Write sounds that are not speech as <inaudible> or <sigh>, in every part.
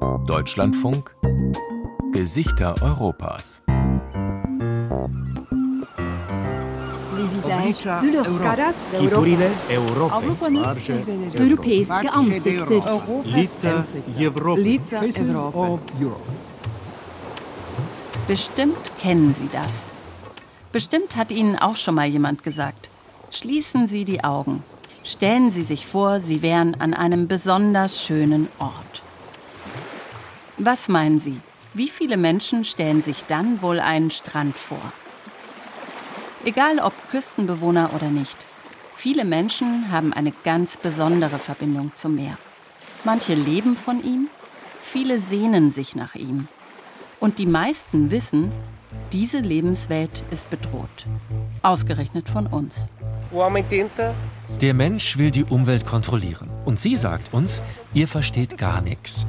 Deutschlandfunk Gesichter Europas. Europeiske ansikter. Bestimmt kennen Sie das. Bestimmt hat Ihnen auch schon mal jemand gesagt. Schließen Sie die Augen. Stellen Sie sich vor, Sie wären an einem besonders schönen Ort. Was meinen Sie? Wie viele Menschen stellen sich dann wohl einen Strand vor? Egal ob Küstenbewohner oder nicht. Viele Menschen haben eine ganz besondere Verbindung zum Meer. Manche leben von ihm, viele sehnen sich nach ihm. Und die meisten wissen, diese Lebenswelt ist bedroht. Ausgerechnet von uns. Der Mensch will die Umwelt kontrollieren. Und sie sagt uns, ihr versteht gar nichts.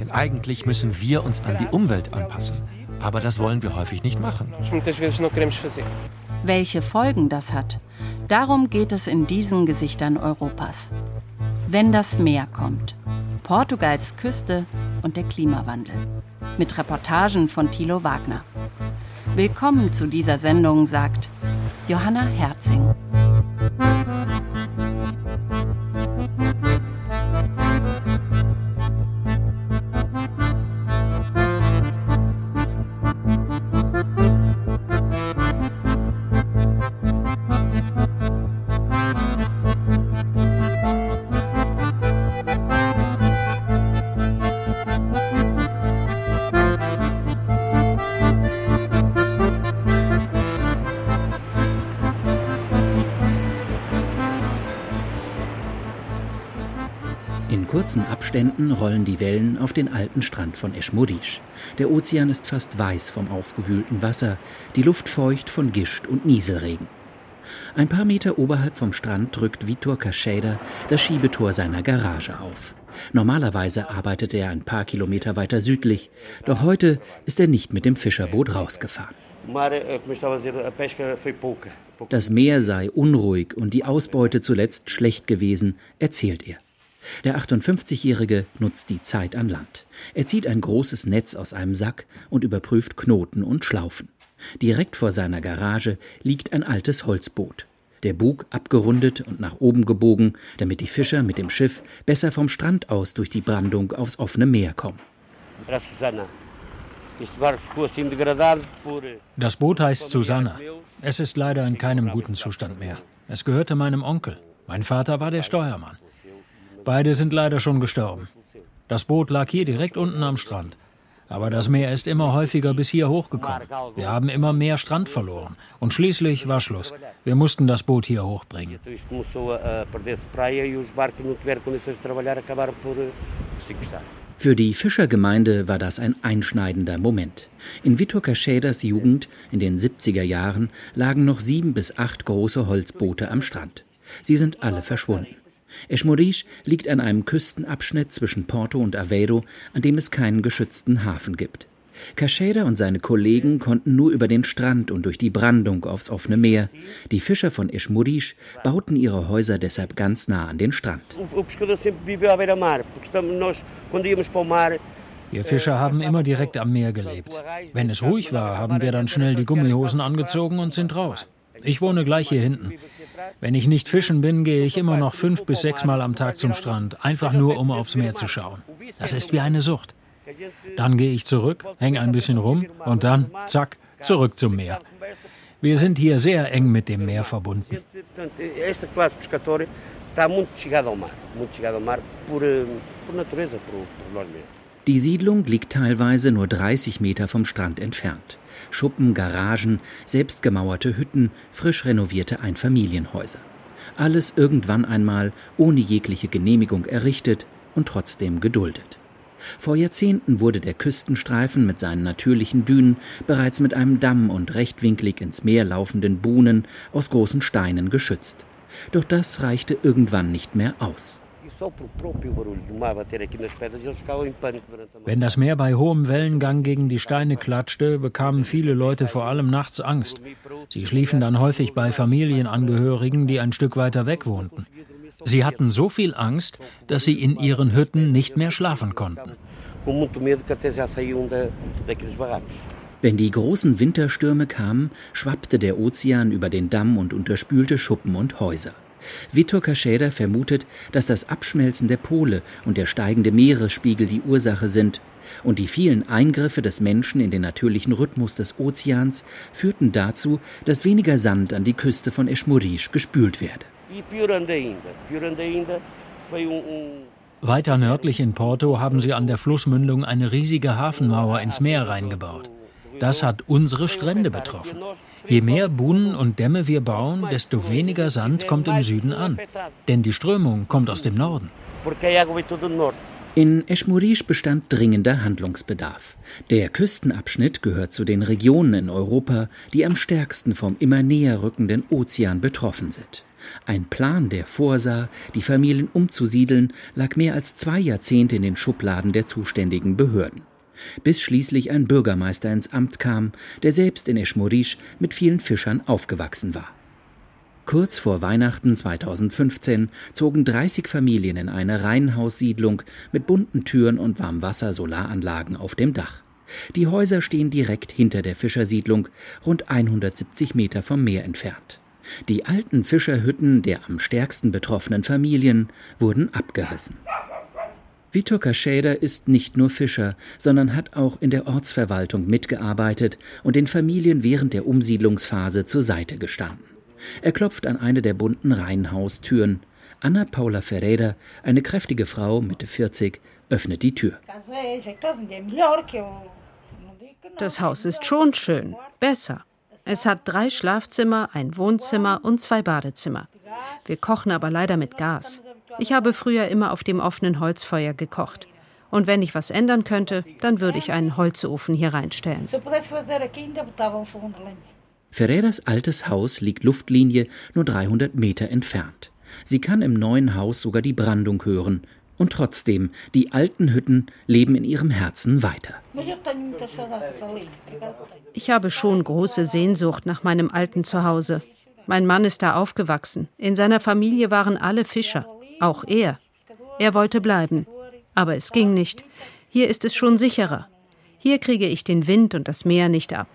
Denn eigentlich müssen wir uns an die Umwelt anpassen. Aber das wollen wir häufig nicht machen. Welche Folgen das hat, darum geht es in diesen Gesichtern Europas. Wenn das Meer kommt, Portugals Küste und der Klimawandel. Mit Reportagen von Thilo Wagner. Willkommen zu dieser Sendung, sagt Johanna Herzing. Kurzen Abständen rollen die Wellen auf den alten Strand von Eschmodisch. Der Ozean ist fast weiß vom aufgewühlten Wasser, die Luft feucht von Gischt und Nieselregen. Ein paar Meter oberhalb vom Strand drückt Vitor Kascheda das Schiebetor seiner Garage auf. Normalerweise arbeitet er ein paar Kilometer weiter südlich, doch heute ist er nicht mit dem Fischerboot rausgefahren. Das Meer sei unruhig und die Ausbeute zuletzt schlecht gewesen, erzählt er. Der 58-Jährige nutzt die Zeit an Land. Er zieht ein großes Netz aus einem Sack und überprüft Knoten und Schlaufen. Direkt vor seiner Garage liegt ein altes Holzboot. Der Bug abgerundet und nach oben gebogen, damit die Fischer mit dem Schiff besser vom Strand aus durch die Brandung aufs offene Meer kommen. Das Boot heißt Susanna. Es ist leider in keinem guten Zustand mehr. Es gehörte meinem Onkel. Mein Vater war der Steuermann. Beide sind leider schon gestorben. Das Boot lag hier direkt unten am Strand. Aber das Meer ist immer häufiger bis hier hochgekommen. Wir haben immer mehr Strand verloren. Und schließlich war Schluss. Wir mussten das Boot hier hochbringen. Für die Fischergemeinde war das ein einschneidender Moment. In Vitor Cachedas Jugend in den 70er Jahren lagen noch sieben bis acht große Holzboote am Strand. Sie sind alle verschwunden. Esmorish liegt an einem Küstenabschnitt zwischen Porto und Aveiro, an dem es keinen geschützten Hafen gibt. Cacheira und seine Kollegen konnten nur über den Strand und durch die Brandung aufs offene Meer. Die Fischer von Esmorish bauten ihre Häuser deshalb ganz nah an den Strand. Wir Fischer haben immer direkt am Meer gelebt. Wenn es ruhig war, haben wir dann schnell die Gummihosen angezogen und sind raus. Ich wohne gleich hier hinten. Wenn ich nicht fischen bin, gehe ich immer noch fünf bis sechs Mal am Tag zum Strand, einfach nur um aufs Meer zu schauen. Das ist wie eine Sucht. Dann gehe ich zurück, hänge ein bisschen rum und dann, zack, zurück zum Meer. Wir sind hier sehr eng mit dem Meer verbunden. Die Siedlung liegt teilweise nur 30 Meter vom Strand entfernt. Schuppen, Garagen, selbstgemauerte Hütten, frisch renovierte Einfamilienhäuser. Alles irgendwann einmal ohne jegliche Genehmigung errichtet und trotzdem geduldet. Vor Jahrzehnten wurde der Küstenstreifen mit seinen natürlichen Dünen bereits mit einem Damm und rechtwinklig ins Meer laufenden Buhnen aus großen Steinen geschützt. Doch das reichte irgendwann nicht mehr aus. Wenn das Meer bei hohem Wellengang gegen die Steine klatschte, bekamen viele Leute vor allem nachts Angst. Sie schliefen dann häufig bei Familienangehörigen, die ein Stück weiter weg wohnten. Sie hatten so viel Angst, dass sie in ihren Hütten nicht mehr schlafen konnten. Wenn die großen Winterstürme kamen, schwappte der Ozean über den Damm und unterspülte Schuppen und Häuser. Vitor Kascheda vermutet, dass das Abschmelzen der Pole und der steigende Meeresspiegel die Ursache sind. Und die vielen Eingriffe des Menschen in den natürlichen Rhythmus des Ozeans führten dazu, dass weniger Sand an die Küste von Eschmurisch gespült werde. Weiter nördlich in Porto haben sie an der Flussmündung eine riesige Hafenmauer ins Meer reingebaut. Das hat unsere Strände betroffen. Je mehr Buhnen und Dämme wir bauen, desto weniger Sand kommt im Süden an. Denn die Strömung kommt aus dem Norden. In Eschmurisch bestand dringender Handlungsbedarf. Der Küstenabschnitt gehört zu den Regionen in Europa, die am stärksten vom immer näher rückenden Ozean betroffen sind. Ein Plan, der vorsah, die Familien umzusiedeln, lag mehr als zwei Jahrzehnte in den Schubladen der zuständigen Behörden bis schließlich ein Bürgermeister ins Amt kam, der selbst in Eschmorisch mit vielen Fischern aufgewachsen war. Kurz vor Weihnachten 2015 zogen 30 Familien in eine Reihenhaussiedlung mit bunten Türen und Warmwasser-Solaranlagen auf dem Dach. Die Häuser stehen direkt hinter der Fischersiedlung, rund 170 Meter vom Meer entfernt. Die alten Fischerhütten der am stärksten betroffenen Familien wurden abgerissen. Vitor Kaschäder ist nicht nur Fischer, sondern hat auch in der Ortsverwaltung mitgearbeitet und den Familien während der Umsiedlungsphase zur Seite gestanden. Er klopft an eine der bunten Reihenhaustüren. Anna Paula Ferreira, eine kräftige Frau Mitte 40, öffnet die Tür. Das Haus ist schon schön, besser. Es hat drei Schlafzimmer, ein Wohnzimmer und zwei Badezimmer. Wir kochen aber leider mit Gas. Ich habe früher immer auf dem offenen Holzfeuer gekocht. Und wenn ich was ändern könnte, dann würde ich einen Holzofen hier reinstellen. Ferreras altes Haus liegt Luftlinie nur 300 Meter entfernt. Sie kann im neuen Haus sogar die Brandung hören. Und trotzdem, die alten Hütten leben in ihrem Herzen weiter. Ich habe schon große Sehnsucht nach meinem alten Zuhause. Mein Mann ist da aufgewachsen. In seiner Familie waren alle Fischer. Auch er. Er wollte bleiben. Aber es ging nicht. Hier ist es schon sicherer. Hier kriege ich den Wind und das Meer nicht ab.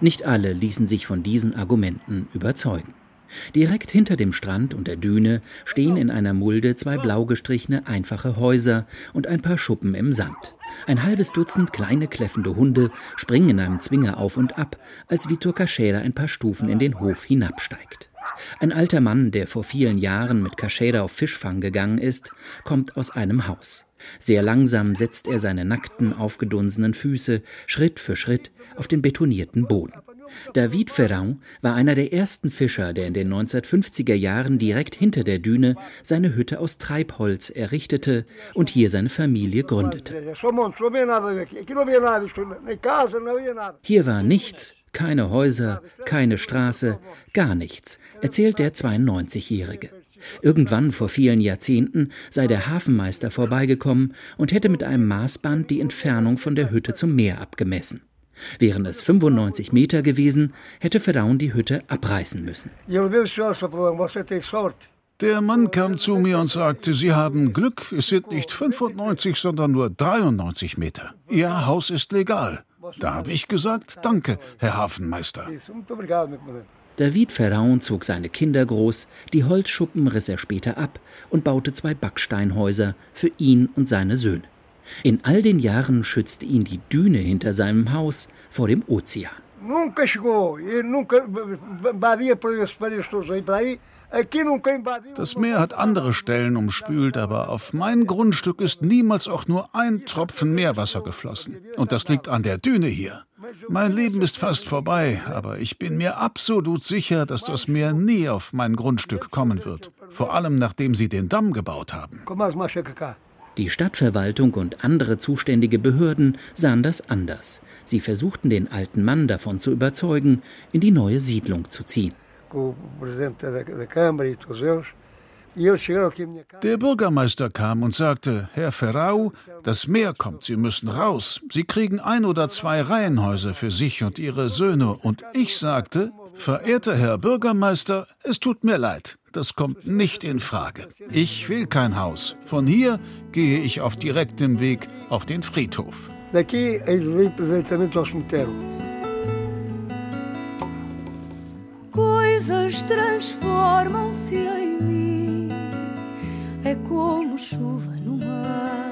Nicht alle ließen sich von diesen Argumenten überzeugen. Direkt hinter dem Strand und der Düne stehen in einer Mulde zwei blau gestrichene einfache Häuser und ein paar Schuppen im Sand. Ein halbes Dutzend kleine kläffende Hunde springen in einem Zwinger auf und ab, als Vitor Kascheda ein paar Stufen in den Hof hinabsteigt. Ein alter Mann, der vor vielen Jahren mit Kascheda auf Fischfang gegangen ist, kommt aus einem Haus. Sehr langsam setzt er seine nackten, aufgedunsenen Füße Schritt für Schritt auf den betonierten Boden. David Ferrand war einer der ersten Fischer, der in den 1950er Jahren direkt hinter der Düne seine Hütte aus Treibholz errichtete und hier seine Familie gründete. Hier war nichts, keine Häuser, keine Straße, gar nichts, erzählt der 92-Jährige. Irgendwann vor vielen Jahrzehnten sei der Hafenmeister vorbeigekommen und hätte mit einem Maßband die Entfernung von der Hütte zum Meer abgemessen. Wären es 95 Meter gewesen, hätte Verdaun die Hütte abreißen müssen. Der Mann kam zu mir und sagte, Sie haben Glück, es sind nicht 95, sondern nur 93 Meter. Ihr Haus ist legal. Da habe ich gesagt, danke, Herr Hafenmeister. David Ferraun zog seine Kinder groß, die Holzschuppen riss er später ab und baute zwei Backsteinhäuser für ihn und seine Söhne. In all den Jahren schützte ihn die Düne hinter seinem Haus vor dem Ozean. Das Meer hat andere Stellen umspült, aber auf mein Grundstück ist niemals auch nur ein Tropfen Meerwasser geflossen. Und das liegt an der Düne hier. Mein Leben ist fast vorbei, aber ich bin mir absolut sicher, dass das Meer nie auf mein Grundstück kommen wird. Vor allem nachdem sie den Damm gebaut haben. Die Stadtverwaltung und andere zuständige Behörden sahen das anders. Sie versuchten den alten Mann davon zu überzeugen, in die neue Siedlung zu ziehen. Der Bürgermeister kam und sagte, Herr Ferrau, das Meer kommt, Sie müssen raus. Sie kriegen ein oder zwei Reihenhäuser für sich und Ihre Söhne. Und ich sagte, Verehrter Herr Bürgermeister, es tut mir leid. Das kommt nicht in Frage. Ich will kein Haus. Von hier gehe ich auf direktem Weg auf den Friedhof. Coisas transformam-se em mim. É como chuva no mar.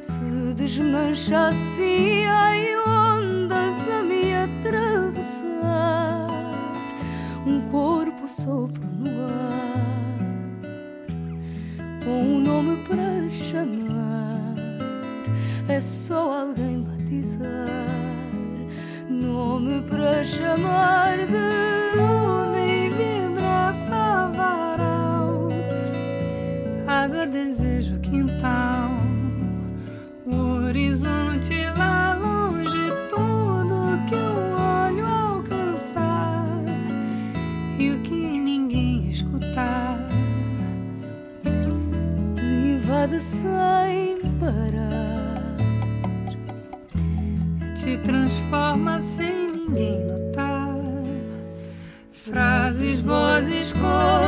Se desmancha assim só alguém batizar. Nome para chamar de homem vibraça varal. Asa, desejo, quintal. O horizonte lá longe, tudo que o olho alcançar. E o que ninguém escutar. Invade sem transforma sem ninguém notar. Frases, vozes, cores,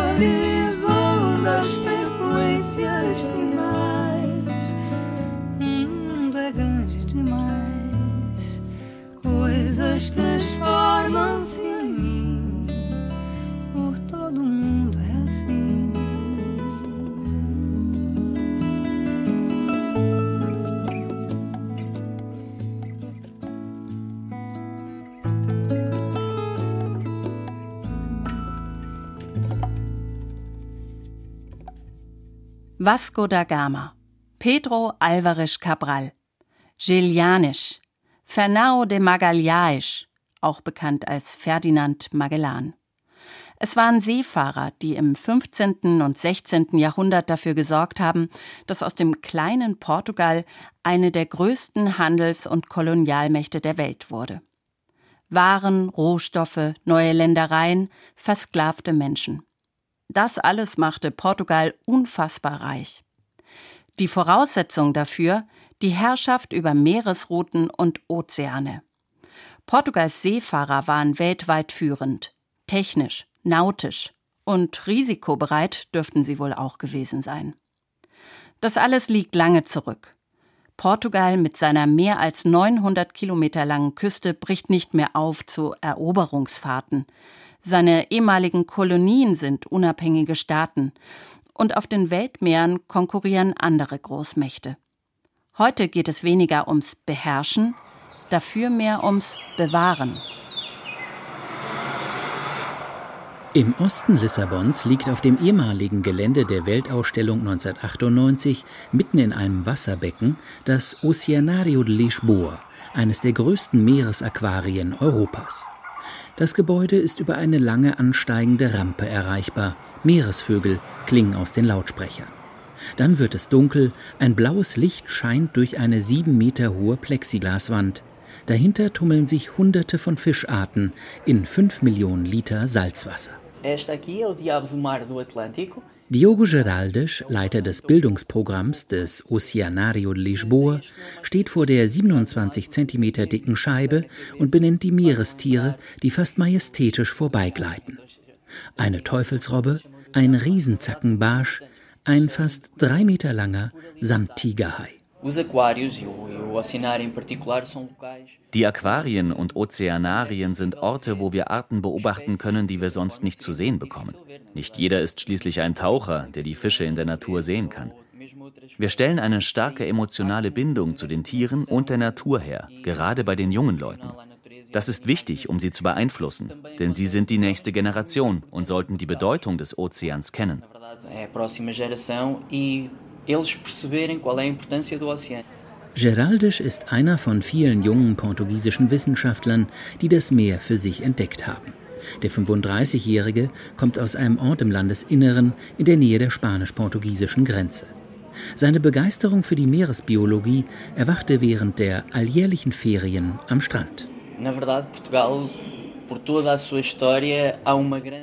Vasco da Gama, Pedro Alvarez Cabral, Gelianisch, Fernão de Magalhães, auch bekannt als Ferdinand Magellan. Es waren Seefahrer, die im 15. und 16. Jahrhundert dafür gesorgt haben, dass aus dem kleinen Portugal eine der größten Handels- und Kolonialmächte der Welt wurde. Waren, Rohstoffe, neue Ländereien, versklavte Menschen. Das alles machte Portugal unfassbar reich. Die Voraussetzung dafür die Herrschaft über Meeresrouten und Ozeane. Portugals Seefahrer waren weltweit führend, technisch, nautisch und risikobereit dürften sie wohl auch gewesen sein. Das alles liegt lange zurück. Portugal mit seiner mehr als 900 Kilometer langen Küste bricht nicht mehr auf zu Eroberungsfahrten. Seine ehemaligen Kolonien sind unabhängige Staaten und auf den Weltmeeren konkurrieren andere Großmächte. Heute geht es weniger ums Beherrschen, dafür mehr ums Bewahren. Im Osten Lissabons liegt auf dem ehemaligen Gelände der Weltausstellung 1998 mitten in einem Wasserbecken das Oceanario de Lisboa, eines der größten Meeresaquarien Europas. Das Gebäude ist über eine lange ansteigende Rampe erreichbar. Meeresvögel klingen aus den Lautsprechern. Dann wird es dunkel, ein blaues Licht scheint durch eine sieben Meter hohe Plexiglaswand. Dahinter tummeln sich Hunderte von Fischarten in fünf Millionen Liter Salzwasser. Diogo Geraldes, Leiter des Bildungsprogramms des Oceanario de Lisboa, steht vor der 27 cm dicken Scheibe und benennt die Meerestiere, die fast majestätisch vorbeigleiten. Eine Teufelsrobbe, ein Riesenzackenbarsch, ein fast drei Meter langer Sandtigerhai. Die Aquarien und Ozeanarien sind Orte, wo wir Arten beobachten können, die wir sonst nicht zu sehen bekommen. Nicht jeder ist schließlich ein Taucher, der die Fische in der Natur sehen kann. Wir stellen eine starke emotionale Bindung zu den Tieren und der Natur her, gerade bei den jungen Leuten. Das ist wichtig, um sie zu beeinflussen, denn sie sind die nächste Generation und sollten die Bedeutung des Ozeans kennen. Geraldes ist einer von vielen jungen portugiesischen Wissenschaftlern, die das Meer für sich entdeckt haben. Der 35-Jährige kommt aus einem Ort im Landesinneren in der Nähe der spanisch-portugiesischen Grenze. Seine Begeisterung für die Meeresbiologie erwachte während der alljährlichen Ferien am Strand.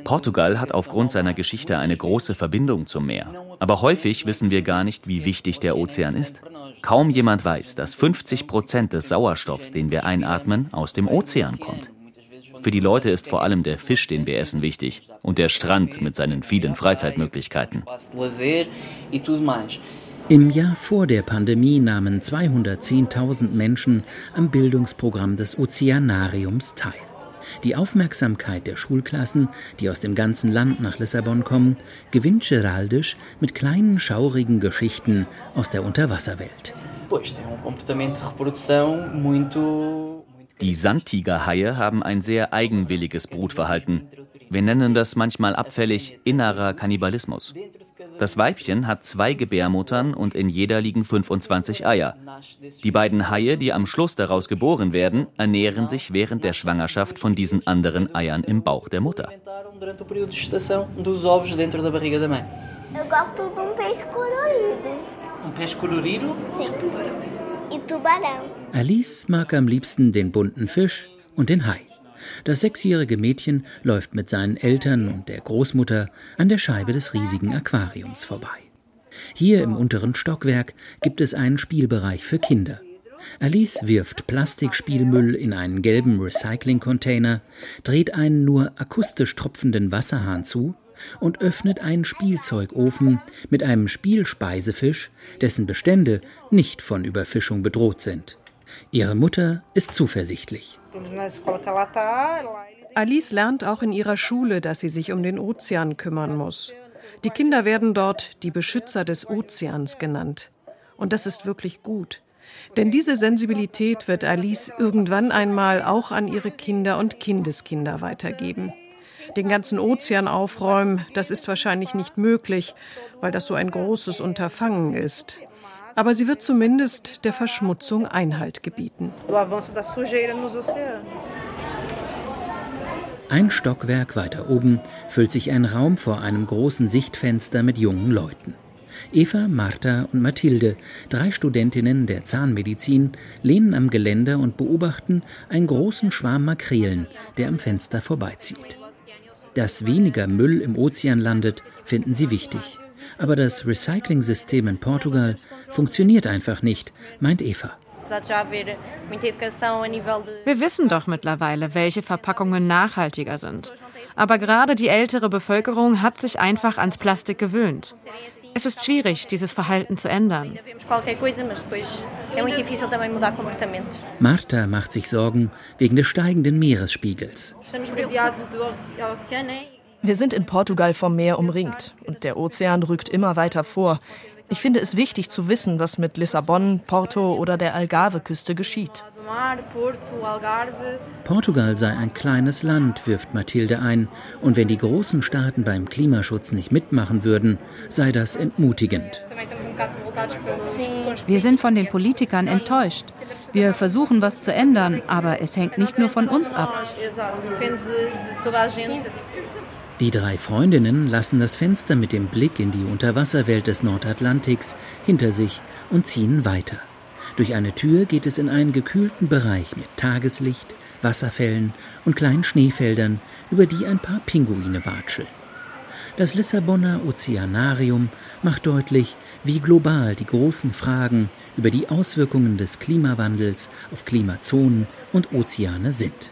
Portugal hat aufgrund seiner Geschichte eine große Verbindung zum Meer. Aber häufig wissen wir gar nicht, wie wichtig der Ozean ist. Kaum jemand weiß, dass 50 Prozent des Sauerstoffs, den wir einatmen, aus dem Ozean kommt. Für die Leute ist vor allem der Fisch, den wir essen, wichtig und der Strand mit seinen vielen Freizeitmöglichkeiten. Im Jahr vor der Pandemie nahmen 210.000 Menschen am Bildungsprogramm des Ozeanariums teil. Die Aufmerksamkeit der Schulklassen, die aus dem ganzen Land nach Lissabon kommen, gewinnt Geraldisch mit kleinen schaurigen Geschichten aus der Unterwasserwelt. Die Sandtigerhaie haben ein sehr eigenwilliges Brutverhalten. Wir nennen das manchmal abfällig innerer Kannibalismus. Das Weibchen hat zwei Gebärmuttern und in jeder liegen 25 Eier. Die beiden Haie, die am Schluss daraus geboren werden, ernähren sich während der Schwangerschaft von diesen anderen Eiern im Bauch der Mutter. Eu gosto de um peixe colorido. Um peixe colorido? Tubarão. Alice mag am liebsten den bunten Fisch und den Hai. Das sechsjährige Mädchen läuft mit seinen Eltern und der Großmutter an der Scheibe des riesigen Aquariums vorbei. Hier im unteren Stockwerk gibt es einen Spielbereich für Kinder. Alice wirft Plastikspielmüll in einen gelben Recycling-Container, dreht einen nur akustisch tropfenden Wasserhahn zu und öffnet einen Spielzeugofen mit einem Spielspeisefisch, dessen Bestände nicht von Überfischung bedroht sind. Ihre Mutter ist zuversichtlich. Alice lernt auch in ihrer Schule, dass sie sich um den Ozean kümmern muss. Die Kinder werden dort die Beschützer des Ozeans genannt. Und das ist wirklich gut. Denn diese Sensibilität wird Alice irgendwann einmal auch an ihre Kinder und Kindeskinder weitergeben. Den ganzen Ozean aufräumen, das ist wahrscheinlich nicht möglich, weil das so ein großes Unterfangen ist. Aber sie wird zumindest der Verschmutzung Einhalt gebieten. Ein Stockwerk weiter oben füllt sich ein Raum vor einem großen Sichtfenster mit jungen Leuten. Eva, Martha und Mathilde, drei Studentinnen der Zahnmedizin, lehnen am Geländer und beobachten einen großen Schwarm Makrelen, der am Fenster vorbeizieht. Dass weniger Müll im Ozean landet, finden sie wichtig. Aber das Recycling-System in Portugal funktioniert einfach nicht, meint Eva. Wir wissen doch mittlerweile, welche Verpackungen nachhaltiger sind. Aber gerade die ältere Bevölkerung hat sich einfach ans Plastik gewöhnt. Es ist schwierig, dieses Verhalten zu ändern. Martha macht sich Sorgen wegen des steigenden Meeresspiegels. Wir sind in Portugal vom Meer umringt und der Ozean rückt immer weiter vor. Ich finde es wichtig zu wissen, was mit Lissabon, Porto oder der Algarve-Küste geschieht. Portugal sei ein kleines Land, wirft Mathilde ein, und wenn die großen Staaten beim Klimaschutz nicht mitmachen würden, sei das entmutigend. Wir sind von den Politikern enttäuscht. Wir versuchen, was zu ändern, aber es hängt nicht nur von uns ab. Die drei Freundinnen lassen das Fenster mit dem Blick in die Unterwasserwelt des Nordatlantiks hinter sich und ziehen weiter. Durch eine Tür geht es in einen gekühlten Bereich mit Tageslicht, Wasserfällen und kleinen Schneefeldern, über die ein paar Pinguine watscheln. Das Lissabonner Ozeanarium macht deutlich, wie global die großen Fragen über die Auswirkungen des Klimawandels auf Klimazonen und Ozeane sind.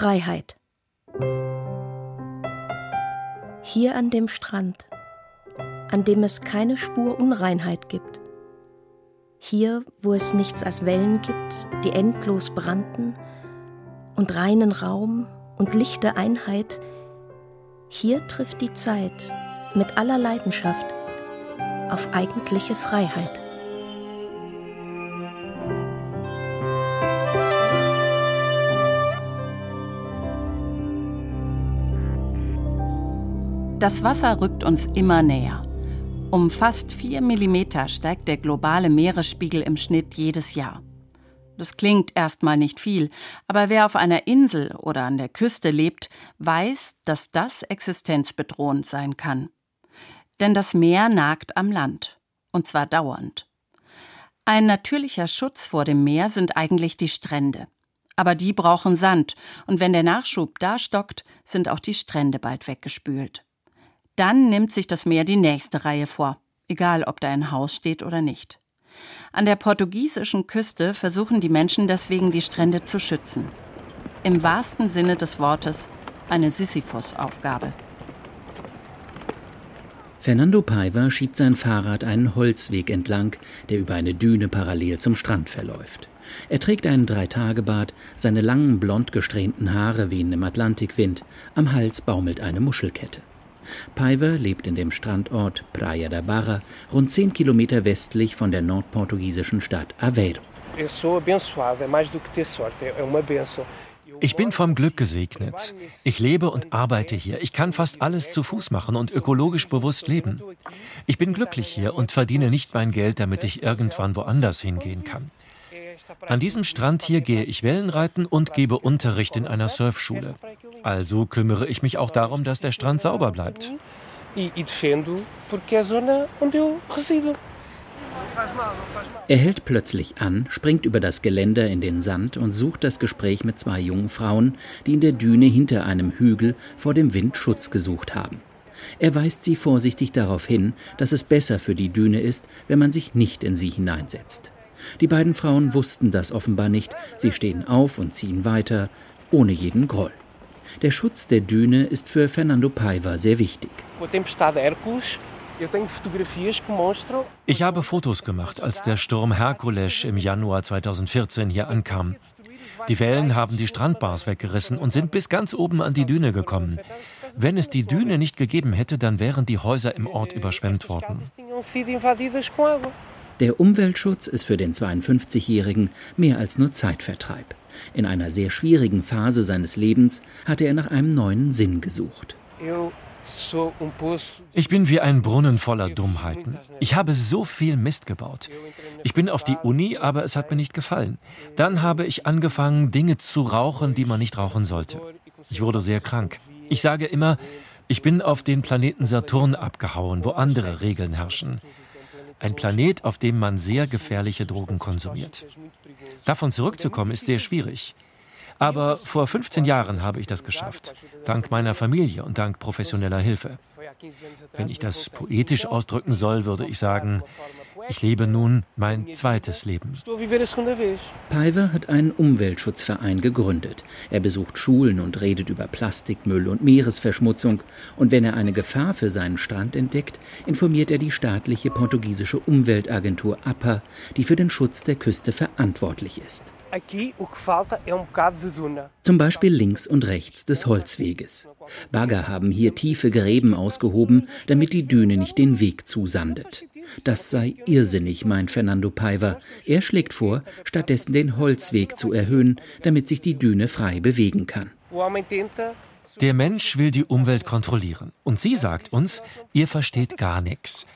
Freiheit. Hier an dem Strand, an dem es keine Spur Unreinheit gibt. Hier, wo es nichts als Wellen gibt, die endlos brannten, und reinen Raum und lichte Einheit, hier trifft die Zeit mit aller Leidenschaft auf eigentliche Freiheit. Das Wasser rückt uns immer näher. Um fast vier Millimeter steigt der globale Meeresspiegel im Schnitt jedes Jahr. Das klingt erstmal nicht viel, aber wer auf einer Insel oder an der Küste lebt, weiß, dass das existenzbedrohend sein kann. Denn das Meer nagt am Land, und zwar dauernd. Ein natürlicher Schutz vor dem Meer sind eigentlich die Strände. Aber die brauchen Sand, und wenn der Nachschub da stockt, sind auch die Strände bald weggespült. Dann nimmt sich das Meer die nächste Reihe vor, egal ob da ein Haus steht oder nicht. An der portugiesischen Küste versuchen die Menschen deswegen die Strände zu schützen. Im wahrsten Sinne des Wortes eine Sisyphus-Aufgabe. Fernando Paiva schiebt sein Fahrrad einen Holzweg entlang, der über eine Düne parallel zum Strand verläuft. Er trägt einen Dreitagebart, seine langen blond gesträhnten Haare wehen im Atlantikwind, am Hals baumelt eine Muschelkette. Paiva lebt in dem Strandort Praia da Barra, rund zehn Kilometer westlich von der nordportugiesischen Stadt Aveiro. Ich bin vom Glück gesegnet. Ich lebe und arbeite hier. Ich kann fast alles zu Fuß machen und ökologisch bewusst leben. Ich bin glücklich hier und verdiene nicht mein Geld, damit ich irgendwann woanders hingehen kann. An diesem Strand hier gehe ich Wellenreiten und gebe Unterricht in einer Surfschule. Also kümmere ich mich auch darum, dass der Strand sauber bleibt. Er hält plötzlich an, springt über das Geländer in den Sand und sucht das Gespräch mit zwei jungen Frauen, die in der Düne hinter einem Hügel vor dem Wind Schutz gesucht haben. Er weist sie vorsichtig darauf hin, dass es besser für die Düne ist, wenn man sich nicht in sie hineinsetzt. Die beiden Frauen wussten das offenbar nicht, sie stehen auf und ziehen weiter, ohne jeden Groll. Der Schutz der Düne ist für Fernando Paiva sehr wichtig. Ich habe Fotos gemacht, als der Sturm Herkules im Januar 2014 hier ankam. Die Wellen haben die Strandbars weggerissen und sind bis ganz oben an die Düne gekommen. Wenn es die Düne nicht gegeben hätte, dann wären die Häuser im Ort überschwemmt worden. Der Umweltschutz ist für den 52-Jährigen mehr als nur Zeitvertreib. In einer sehr schwierigen Phase seines Lebens hatte er nach einem neuen Sinn gesucht. Ich bin wie ein Brunnen voller Dummheiten. Ich habe so viel Mist gebaut. Ich bin auf die Uni, aber es hat mir nicht gefallen. Dann habe ich angefangen, Dinge zu rauchen, die man nicht rauchen sollte. Ich wurde sehr krank. Ich sage immer, ich bin auf den Planeten Saturn abgehauen, wo andere Regeln herrschen. Ein Planet, auf dem man sehr gefährliche Drogen konsumiert. Davon zurückzukommen ist sehr schwierig. Aber vor 15 Jahren habe ich das geschafft, dank meiner Familie und dank professioneller Hilfe. Wenn ich das poetisch ausdrücken soll, würde ich sagen, ich lebe nun mein zweites Leben. Paiva hat einen Umweltschutzverein gegründet. Er besucht Schulen und redet über Plastikmüll und Meeresverschmutzung. Und wenn er eine Gefahr für seinen Strand entdeckt, informiert er die staatliche portugiesische Umweltagentur APA, die für den Schutz der Küste verantwortlich ist. Zum Beispiel links und rechts des Holzweges. Bagger haben hier tiefe Gräben ausgehoben, damit die Düne nicht den Weg zusandet. Das sei irrsinnig, meint Fernando Paiva. Er schlägt vor, stattdessen den Holzweg zu erhöhen, damit sich die Düne frei bewegen kann. Der Mensch will die Umwelt kontrollieren. Und sie sagt uns, ihr versteht gar nichts.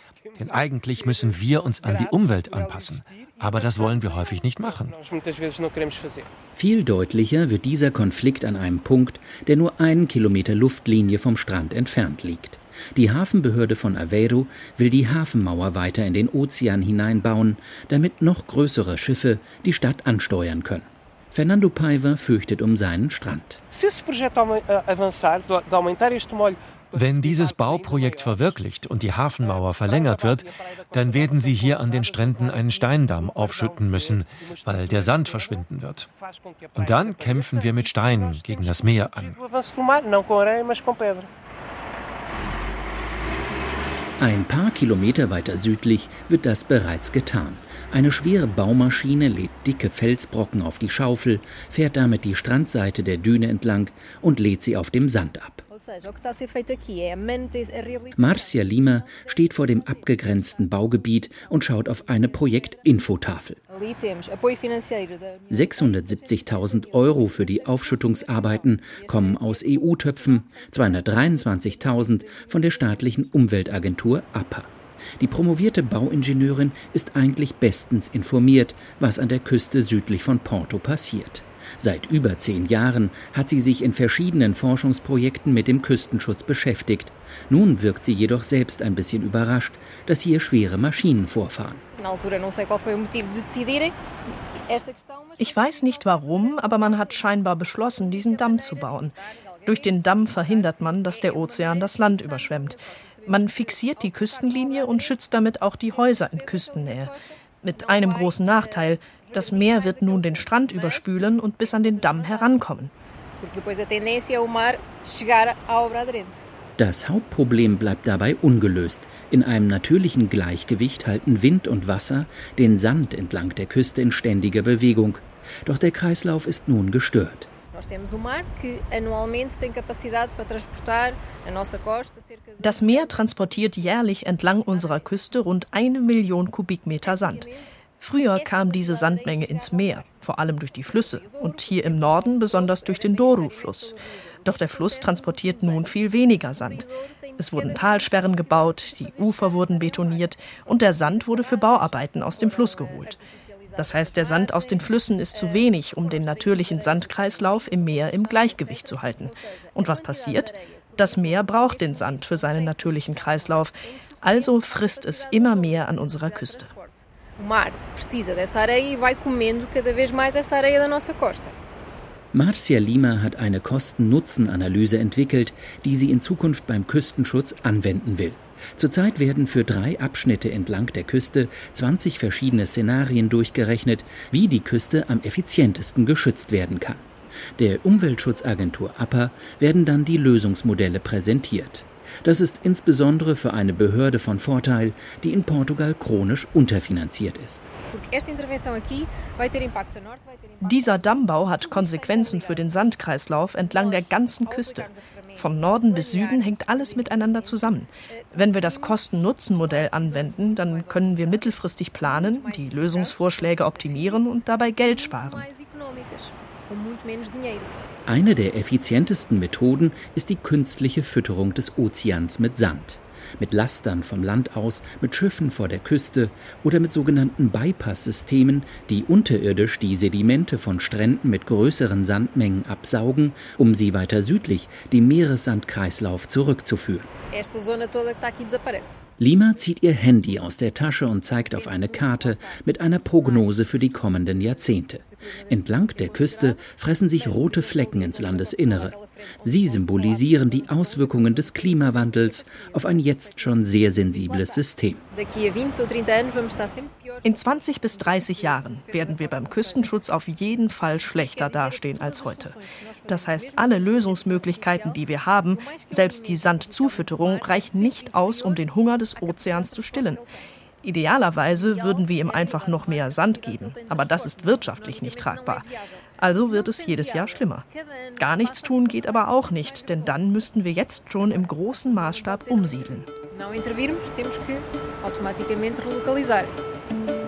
Denn eigentlich müssen wir uns an die Umwelt anpassen. Aber das wollen wir häufig nicht machen. Viel deutlicher wird dieser Konflikt an einem Punkt, der nur einen Kilometer Luftlinie vom Strand entfernt liegt. Die Hafenbehörde von Aveiro will die Hafenmauer weiter in den Ozean hineinbauen, damit noch größere Schiffe die Stadt ansteuern können. Fernando Paiva fürchtet um seinen Strand. Wenn dieses Bauprojekt verwirklicht und die Hafenmauer verlängert wird, dann werden sie hier an den Stränden einen Steindamm aufschütten müssen, weil der Sand verschwinden wird. Und dann kämpfen wir mit Steinen gegen das Meer an. Ein paar Kilometer weiter südlich wird das bereits getan. Eine schwere Baumaschine lädt dicke Felsbrocken auf die Schaufel, fährt damit die Strandseite der Düne entlang und lädt sie auf dem Sand ab. Marcia Lima steht vor dem abgegrenzten Baugebiet und schaut auf eine Projektinfotafel. 670.000 Euro für die Aufschüttungsarbeiten kommen aus EU-Töpfen, 223.000 von der staatlichen Umweltagentur APA. Die promovierte Bauingenieurin ist eigentlich bestens informiert, was an der Küste südlich von Porto passiert. Seit über zehn Jahren hat sie sich in verschiedenen Forschungsprojekten mit dem Küstenschutz beschäftigt. Nun wirkt sie jedoch selbst ein bisschen überrascht, dass hier schwere Maschinen vorfahren. Ich weiß nicht warum, aber man hat scheinbar beschlossen, diesen Damm zu bauen. Durch den Damm verhindert man, dass der Ozean das Land überschwemmt. Man fixiert die Küstenlinie und schützt damit auch die Häuser in Küstennähe. Mit einem großen Nachteil, das Meer wird nun den Strand überspülen und bis an den Damm herankommen. Das Hauptproblem bleibt dabei ungelöst. In einem natürlichen Gleichgewicht halten Wind und Wasser den Sand entlang der Küste in ständiger Bewegung. Doch der Kreislauf ist nun gestört. Das Meer transportiert jährlich entlang unserer Küste rund eine Million Kubikmeter Sand. Früher kam diese Sandmenge ins Meer, vor allem durch die Flüsse und hier im Norden besonders durch den Douro-Fluss. Doch der Fluss transportiert nun viel weniger Sand. Es wurden Talsperren gebaut, die Ufer wurden betoniert und der Sand wurde für Bauarbeiten aus dem Fluss geholt. Das heißt, der Sand aus den Flüssen ist zu wenig, um den natürlichen Sandkreislauf im Meer im Gleichgewicht zu halten. Und was passiert? Das Meer braucht den Sand für seinen natürlichen Kreislauf, also frisst es immer mehr an unserer Küste. O mar precisa dessa areia e vai comendo cada vez mais essa areia da nossa costa. Marcia Lima hat eine Kosten-Nutzen-Analyse entwickelt, die sie in Zukunft beim Küstenschutz anwenden will. Zurzeit werden für drei Abschnitte entlang der Küste 20 verschiedene Szenarien durchgerechnet, wie die Küste am effizientesten geschützt werden kann. Der Umweltschutzagentur APA werden dann die Lösungsmodelle präsentiert. Das ist insbesondere für eine Behörde von Vorteil, die in Portugal chronisch unterfinanziert ist. Dieser Dammbau hat Konsequenzen für den Sandkreislauf entlang der ganzen Küste. Von Norden bis Süden hängt alles miteinander zusammen. Wenn wir das Kosten-Nutzen-Modell anwenden, dann können wir mittelfristig planen, die Lösungsvorschläge optimieren und dabei Geld sparen. Eine der effizientesten Methoden ist die künstliche Fütterung des Ozeans mit Sand. Mit Lastern vom Land aus, mit Schiffen vor der Küste oder mit sogenannten Bypass-Systemen, die unterirdisch die Sedimente von Stränden mit größeren Sandmengen absaugen, um sie weiter südlich dem Meeressandkreislauf zurückzuführen. Lima zieht ihr Handy aus der Tasche und zeigt auf eine Karte mit einer Prognose für die kommenden Jahrzehnte. Entlang der Küste fressen sich rote Flecken ins Landesinnere. Sie symbolisieren die Auswirkungen des Klimawandels auf ein jetzt schon sehr sensibles System. In 20 bis 30 Jahren werden wir beim Küstenschutz auf jeden Fall schlechter dastehen als heute. Das heißt, alle Lösungsmöglichkeiten, die wir haben, selbst die Sandzufütterung, reichen nicht aus, um den Hunger des Ozeans zu stillen. Idealerweise würden wir ihm einfach noch mehr Sand geben, aber das ist wirtschaftlich nicht tragbar. Also wird es jedes Jahr schlimmer. Gar nichts tun geht aber auch nicht, denn dann müssten wir jetzt schon im großen Maßstab umsiedeln. Mittag.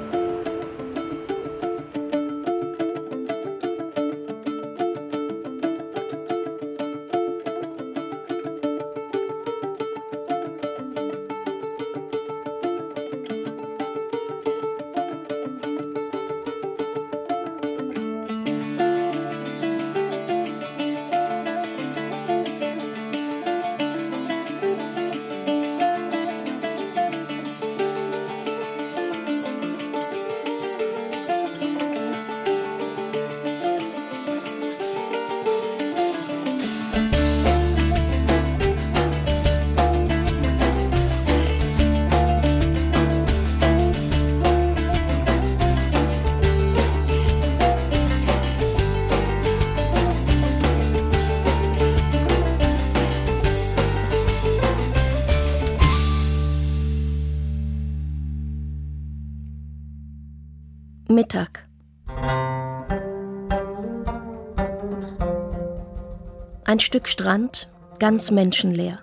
Ein Stück Strand, ganz menschenleer.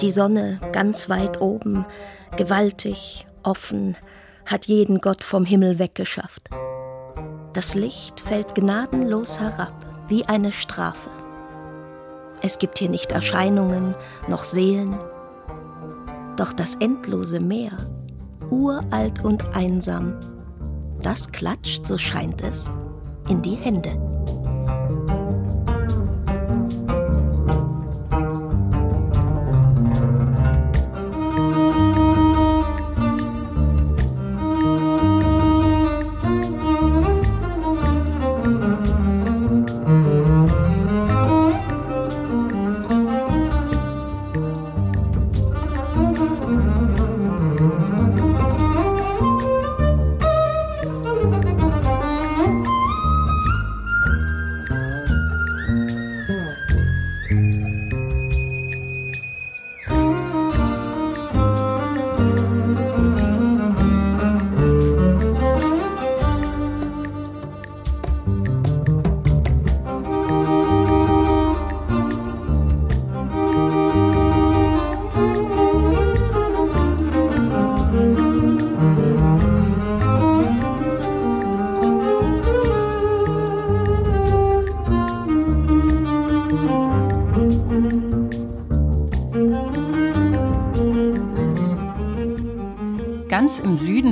Die Sonne ganz weit oben, gewaltig, offen, hat jeden Gott vom Himmel weggeschafft. Das Licht fällt gnadenlos herab, wie eine Strafe. Es gibt hier nicht Erscheinungen noch Seelen. Doch das endlose Meer, uralt und einsam, das klatscht, so scheint es, in die Hände.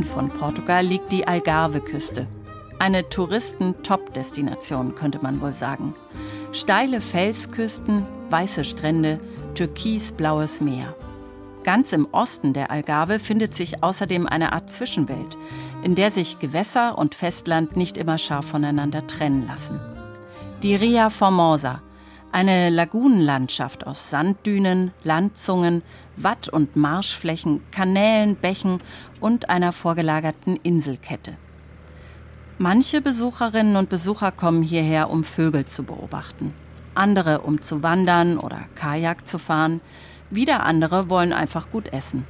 Von Portugal liegt die Algarve-Küste. Eine Touristen-Top-Destination, könnte man wohl sagen. Steile Felsküsten, weiße Strände, türkisblaues Meer. Ganz im Osten der Algarve findet sich außerdem eine Art Zwischenwelt, in der sich Gewässer und Festland nicht immer scharf voneinander trennen lassen. Die Ria Formosa, eine Lagunenlandschaft aus Sanddünen, Landzungen, Watt- und Marschflächen, Kanälen, Bächen und einer vorgelagerten Inselkette. Manche Besucherinnen und Besucher kommen hierher, um Vögel zu beobachten. Andere, um zu wandern oder Kajak zu fahren. Wieder andere wollen einfach gut essen.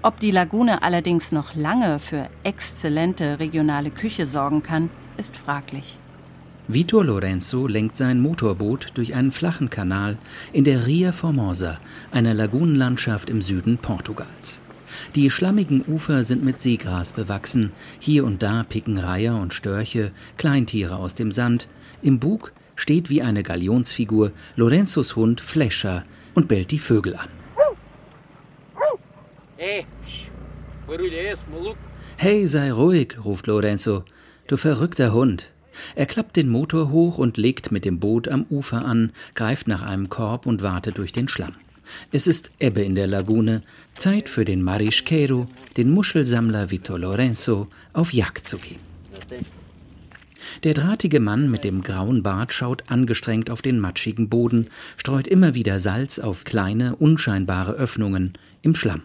Ob die Lagune allerdings noch lange für exzellente regionale Küche sorgen kann, ist fraglich. Vitor Lorenzo lenkt sein Motorboot durch einen flachen Kanal in der Ria Formosa, einer Lagunenlandschaft im Süden Portugals. Die schlammigen Ufer sind mit Seegras bewachsen, hier und da picken Reiher und Störche Kleintiere aus dem Sand. Im Bug steht wie eine Galionsfigur Lorenzos Hund Flescher und bellt die Vögel an. Hey, sei ruhig, ruft Lorenzo. Du verrückter Hund. Er klappt den Motor hoch und legt mit dem Boot am Ufer an, greift nach einem Korb und wartet durch den Schlamm. Es ist Ebbe in der Lagune, Zeit für den Marisquero, den Muschelsammler Vito Lorenzo, auf Jagd zu gehen. Der drahtige Mann mit dem grauen Bart schaut angestrengt auf den matschigen Boden, streut immer wieder Salz auf kleine, unscheinbare Öffnungen im Schlamm.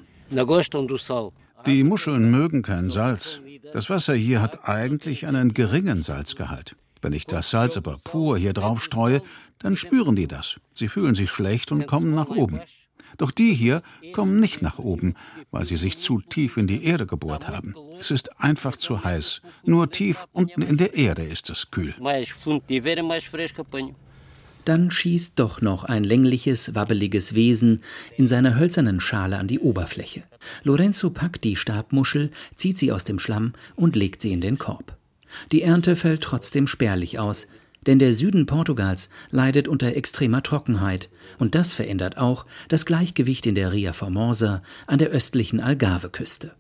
Die Muscheln mögen kein Salz. Das Wasser hier hat eigentlich einen geringen Salzgehalt. Wenn ich das Salz aber pur hier drauf streue, dann spüren die das. Sie fühlen sich schlecht und kommen nach oben. Doch die hier kommen nicht nach oben, weil sie sich zu tief in die Erde gebohrt haben. Es ist einfach zu heiß. Nur tief unten in der Erde ist es kühl. Dann schießt doch noch ein längliches, wabbeliges Wesen in seiner hölzernen Schale an die Oberfläche. Lorenzo packt die Stabmuschel, zieht sie aus dem Schlamm und legt sie in den Korb. Die Ernte fällt trotzdem spärlich aus, denn der Süden Portugals leidet unter extremer Trockenheit und das verändert auch das Gleichgewicht in der Ria Formosa an der östlichen Algarve-Küste.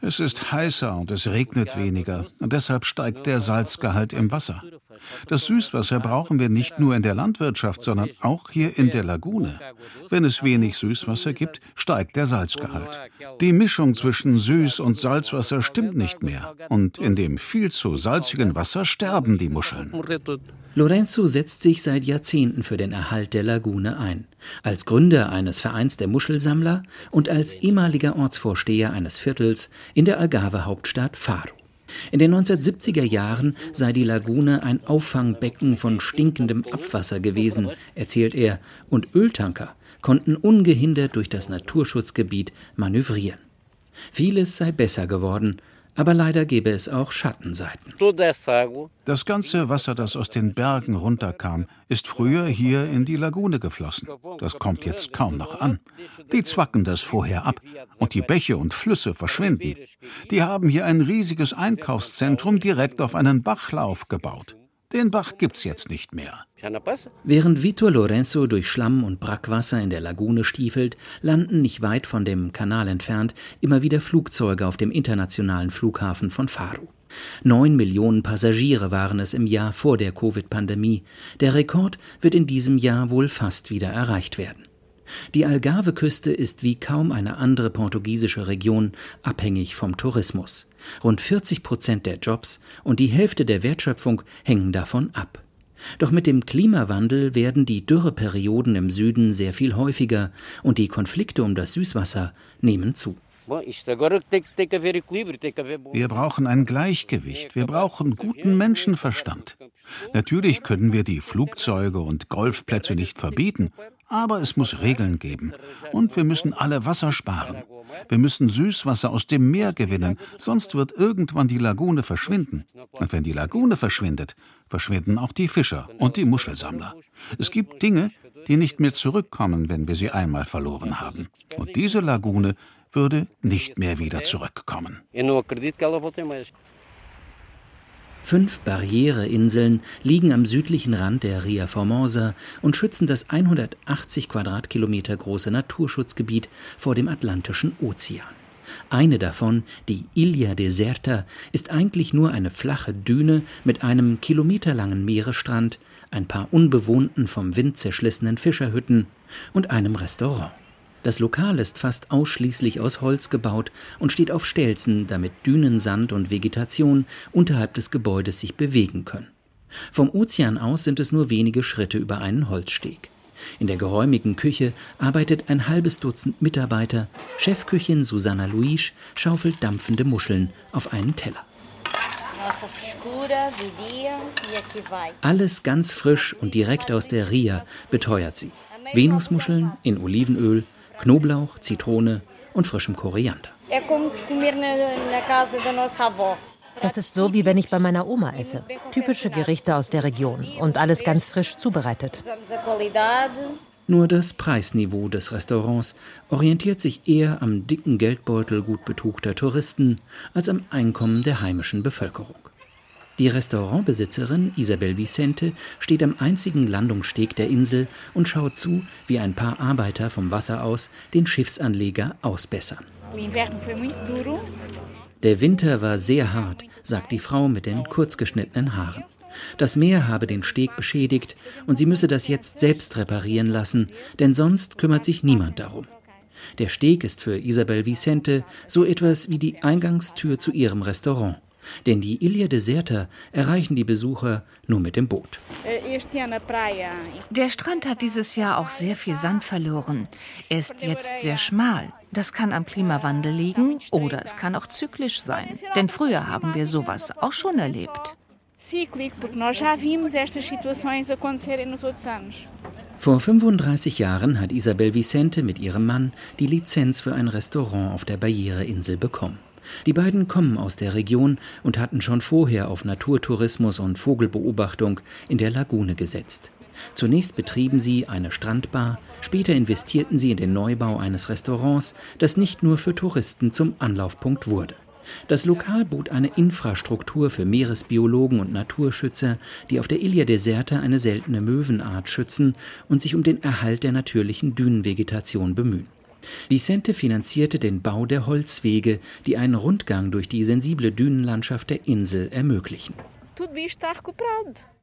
Es ist heißer und es regnet weniger und deshalb steigt der Salzgehalt im Wasser. Das Süßwasser brauchen wir nicht nur in der Landwirtschaft, sondern auch hier in der Lagune. Wenn es wenig Süßwasser gibt, steigt der Salzgehalt. Die Mischung zwischen Süß- und Salzwasser stimmt nicht mehr und in dem viel zu salzigen Wasser sterben die Muscheln. Lorenzo setzt sich seit Jahrzehnten für den Erhalt der Lagune ein. Als Gründer eines Vereins der Muschelsammler und als ehemaliger Ortsvorsteher eines Viertels in der Algarve-Hauptstadt Faro. In den 1970er Jahren sei die Lagune ein Auffangbecken von stinkendem Abwasser gewesen, erzählt er, und Öltanker konnten ungehindert durch das Naturschutzgebiet manövrieren. Vieles sei besser geworden, aber leider gäbe es auch Schattenseiten. Das ganze Wasser, das aus den Bergen runterkam, ist früher hier in die Lagune geflossen. Das kommt jetzt kaum noch an. Die zwacken das vorher ab und die Bäche und Flüsse verschwinden. Die haben hier ein riesiges Einkaufszentrum direkt auf einen Bachlauf gebaut. Den Bach gibt's jetzt nicht mehr. Während Vitor Lorenzo durch Schlamm und Brackwasser in der Lagune stiefelt, landen nicht weit von dem Kanal entfernt immer wieder Flugzeuge auf dem internationalen Flughafen von Faro. Neun Millionen Passagiere waren es im Jahr vor der Covid-Pandemie. Der Rekord wird in diesem Jahr wohl fast wieder erreicht werden. Die Algarve-Küste ist wie kaum eine andere portugiesische Region abhängig vom Tourismus. Rund 40 Prozent der Jobs und die Hälfte der Wertschöpfung hängen davon ab. Doch mit dem Klimawandel werden die Dürreperioden im Süden sehr viel häufiger und die Konflikte um das Süßwasser nehmen zu. Wir brauchen ein Gleichgewicht, wir brauchen guten Menschenverstand. Natürlich können wir die Flugzeuge und Golfplätze nicht verbieten, aber es muss Regeln geben. Und wir müssen alle Wasser sparen. Wir müssen Süßwasser aus dem Meer gewinnen, sonst wird irgendwann die Lagune verschwinden. Und wenn die Lagune verschwindet, verschwinden auch die Fischer und die Muschelsammler. Es gibt Dinge, die nicht mehr zurückkommen, wenn wir sie einmal verloren haben. Und diese Lagune würde nicht mehr wieder zurückkommen. Fünf Barriereinseln liegen am südlichen Rand der Ria Formosa und schützen das 180 Quadratkilometer große Naturschutzgebiet vor dem Atlantischen Ozean. Eine davon, die Ilha Deserta, ist eigentlich nur eine flache Düne mit einem kilometerlangen Meeresstrand, ein paar unbewohnten vom Wind zerschlissenen Fischerhütten und einem Restaurant. Das Lokal ist fast ausschließlich aus Holz gebaut und steht auf Stelzen, damit Dünensand und Vegetation unterhalb des Gebäudes sich bewegen können. Vom Ozean aus sind es nur wenige Schritte über einen Holzsteg. In der geräumigen Küche arbeitet ein halbes Dutzend Mitarbeiter. Chefköchin Susanna Luisch schaufelt dampfende Muscheln auf einen Teller. Alles ganz frisch und direkt aus der Ria, beteuert sie. Venusmuscheln in Olivenöl, Knoblauch, Zitrone und frischem Koriander. Das ist so, wie wenn ich bei meiner Oma esse. Typische Gerichte aus der Region und alles ganz frisch zubereitet. Nur das Preisniveau des Restaurants orientiert sich eher am dicken Geldbeutel gut betuchter Touristen als am Einkommen der heimischen Bevölkerung. Die Restaurantbesitzerin Isabel Vicente steht am einzigen Landungssteg der Insel und schaut zu, wie ein paar Arbeiter vom Wasser aus den Schiffsanleger ausbessern. Der Winter war sehr hart, sagt die Frau mit den kurzgeschnittenen Haaren. Das Meer habe den Steg beschädigt und sie müsse das jetzt selbst reparieren lassen, denn sonst kümmert sich niemand darum. Der Steg ist für Isabel Vicente so etwas wie die Eingangstür zu ihrem Restaurant. Denn die Ilha Deserta erreichen die Besucher nur mit dem Boot. Der Strand hat dieses Jahr auch sehr viel Sand verloren. Er ist jetzt sehr schmal. Das kann am Klimawandel liegen oder es kann auch zyklisch sein. Denn früher haben wir sowas auch schon erlebt. Vor 35 Jahren hat Isabel Vicente mit ihrem Mann die Lizenz für ein Restaurant auf der Barriereinsel bekommen. Die beiden kommen aus der Region und hatten schon vorher auf Naturtourismus und Vogelbeobachtung in der Lagune gesetzt. Zunächst betrieben sie eine Strandbar, später investierten sie in den Neubau eines Restaurants, das nicht nur für Touristen zum Anlaufpunkt wurde. Das Lokal bot eine Infrastruktur für Meeresbiologen und Naturschützer, die auf der Ilia Deserta eine seltene Möwenart schützen und sich um den Erhalt der natürlichen Dünenvegetation bemühen. Vicente finanzierte den Bau der Holzwege, die einen Rundgang durch die sensible Dünenlandschaft der Insel ermöglichen.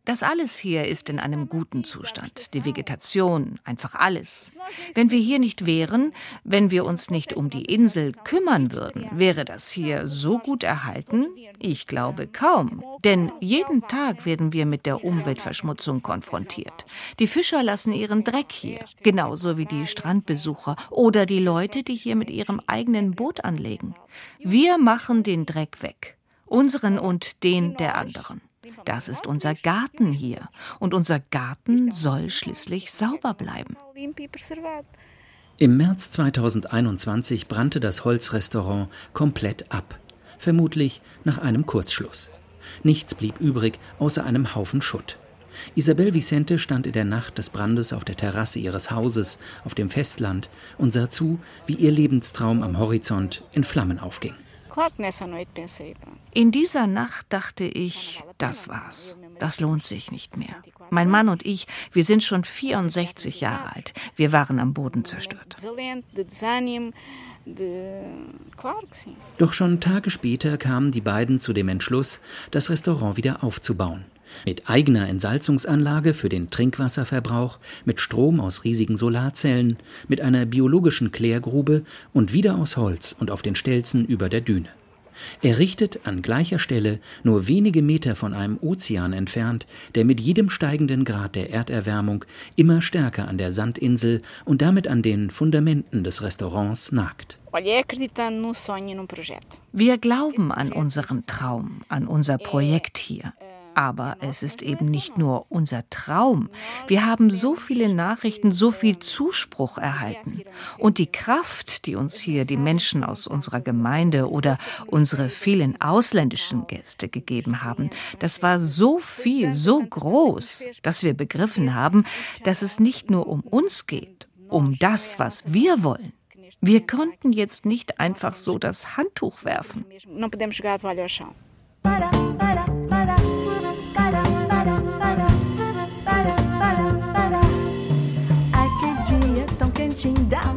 Das alles hier ist in einem guten Zustand. Die Vegetation, einfach alles. Wenn wir hier nicht wären, wenn wir uns nicht um die Insel kümmern würden, wäre das hier so gut erhalten? Ich glaube kaum. Denn jeden Tag werden wir mit der Umweltverschmutzung konfrontiert. Die Fischer lassen ihren Dreck hier, genauso wie die Strandbesucher oder die Leute, die hier mit ihrem eigenen Boot anlegen. Wir machen den Dreck weg, unseren und den der anderen. Das ist unser Garten hier. Und unser Garten soll schließlich sauber bleiben. Im März 2021 brannte das Holzrestaurant komplett ab, vermutlich nach einem Kurzschluss. Nichts blieb übrig außer einem Haufen Schutt. Isabel Vicente stand in der Nacht des Brandes auf der Terrasse ihres Hauses auf dem Festland und sah zu, wie ihr Lebenstraum am Horizont in Flammen aufging. In dieser Nacht dachte ich, das war's. Das lohnt sich nicht mehr. Mein Mann und ich, wir sind schon 64 Jahre alt. Wir waren am Boden zerstört. Doch schon Tage später kamen die beiden zu dem Entschluss, das Restaurant wieder aufzubauen. Mit eigener Entsalzungsanlage für den Trinkwasserverbrauch, mit Strom aus riesigen Solarzellen, mit einer biologischen Klärgrube und wieder aus Holz und auf den Stelzen über der Düne. Errichtet an gleicher Stelle, nur wenige Meter von einem Ozean entfernt, der mit jedem steigenden Grad der Erderwärmung immer stärker an der Sandinsel und damit an den Fundamenten des Restaurants nagt. Wir glauben an unseren Traum, an unser Projekt hier. Aber es ist eben nicht nur unser Traum. Wir haben so viele Nachrichten, so viel Zuspruch erhalten. Und die Kraft, die uns hier die Menschen aus unserer Gemeinde oder unsere vielen ausländischen Gäste gegeben haben, das war so viel, so groß, dass wir begriffen haben, dass es nicht nur um uns geht, um das, was wir wollen. Wir konnten jetzt nicht einfach so das Handtuch werfen.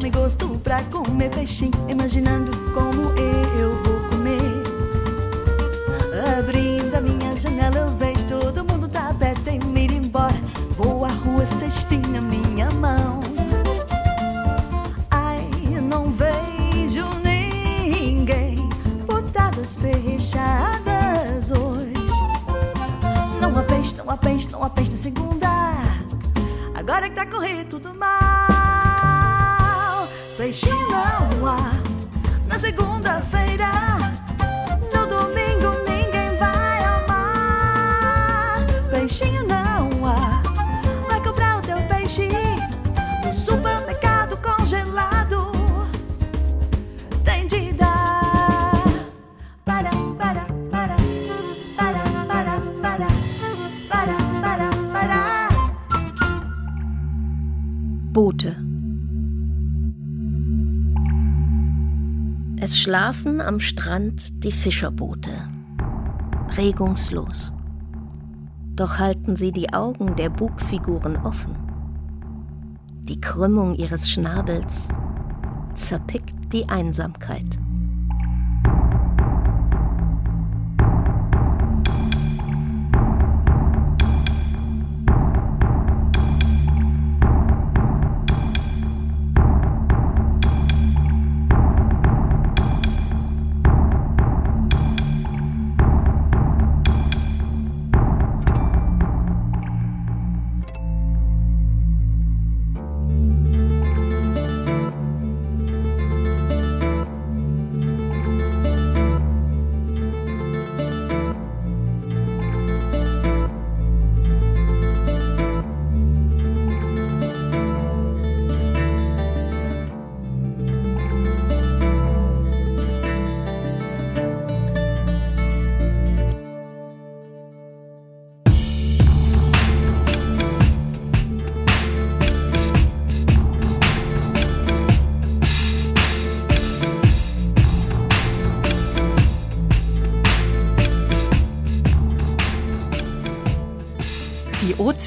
Dá-me gosto pra comer peixinho, imaginando como eu vou comer. Abrindo a minha janela, eu vejo todo mundo tá perto e me ir embora. Vou à rua, cestinha, minha mão. Ai, não vejo ninguém, portadas fechadas hoje. Não peixe, não peixe, não peixe na segunda. Agora que tá correndo tudo mal. Peixinho não há na segunda-feira. No domingo ninguém vai amar. Peixinho não há. Vai comprar o teu peixe no supermercado congelado. Tem de dar. Para, para, para. Para, para, para. Para, para, para. Boote. Es schlafen am Strand die Fischerboote, regungslos. Doch halten sie die Augen der Bugfiguren offen. Die Krümmung ihres Schnabels zerpickt die Einsamkeit.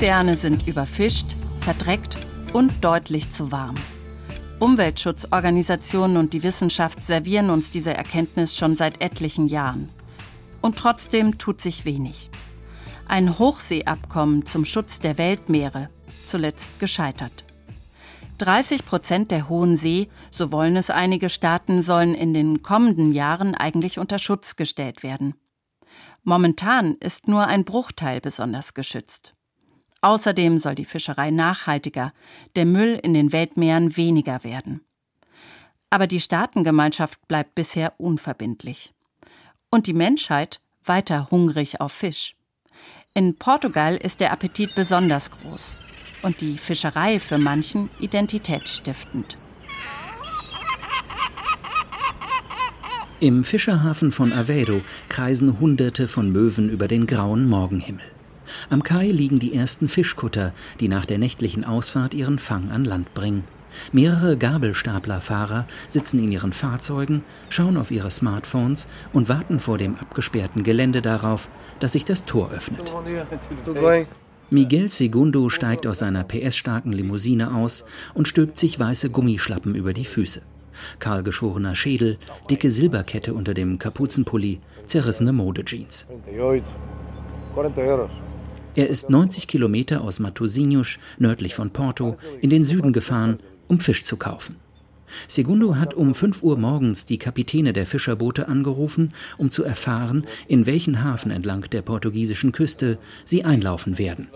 Ozeane sind überfischt, verdreckt und deutlich zu warm. Umweltschutzorganisationen und die Wissenschaft servieren uns diese Erkenntnis schon seit etlichen Jahren. Und trotzdem tut sich wenig. Ein Hochseeabkommen zum Schutz der Weltmeere, zuletzt gescheitert. 30 Prozent der Hohen See, so wollen es einige Staaten, sollen in den kommenden Jahren eigentlich unter Schutz gestellt werden. Momentan ist nur ein Bruchteil besonders geschützt. Außerdem soll die Fischerei nachhaltiger, der Müll in den Weltmeeren weniger werden. Aber die Staatengemeinschaft bleibt bisher unverbindlich. Und die Menschheit weiter hungrig auf Fisch. In Portugal ist der Appetit besonders groß und die Fischerei für manchen identitätsstiftend. Im Fischerhafen von Aveiro kreisen Hunderte von Möwen über den grauen Morgenhimmel. Am Kai liegen die ersten Fischkutter, die nach der nächtlichen Ausfahrt ihren Fang an Land bringen. Mehrere Gabelstaplerfahrer sitzen in ihren Fahrzeugen, schauen auf ihre Smartphones und warten vor dem abgesperrten Gelände darauf, dass sich das Tor öffnet. Miguel Segundo steigt aus seiner PS-starken Limousine aus und stülpt sich weiße Gummischlappen über die Füße. Kahlgeschorener Schädel, dicke Silberkette unter dem Kapuzenpulli, zerrissene Modejeans. Er ist 90 Kilometer aus Matosinhos, nördlich von Porto, in den Süden gefahren, um Fisch zu kaufen. Segundo hat um 5 Uhr morgens die Kapitäne der Fischerboote angerufen, um zu erfahren, in welchen Hafen entlang der portugiesischen Küste sie einlaufen werden.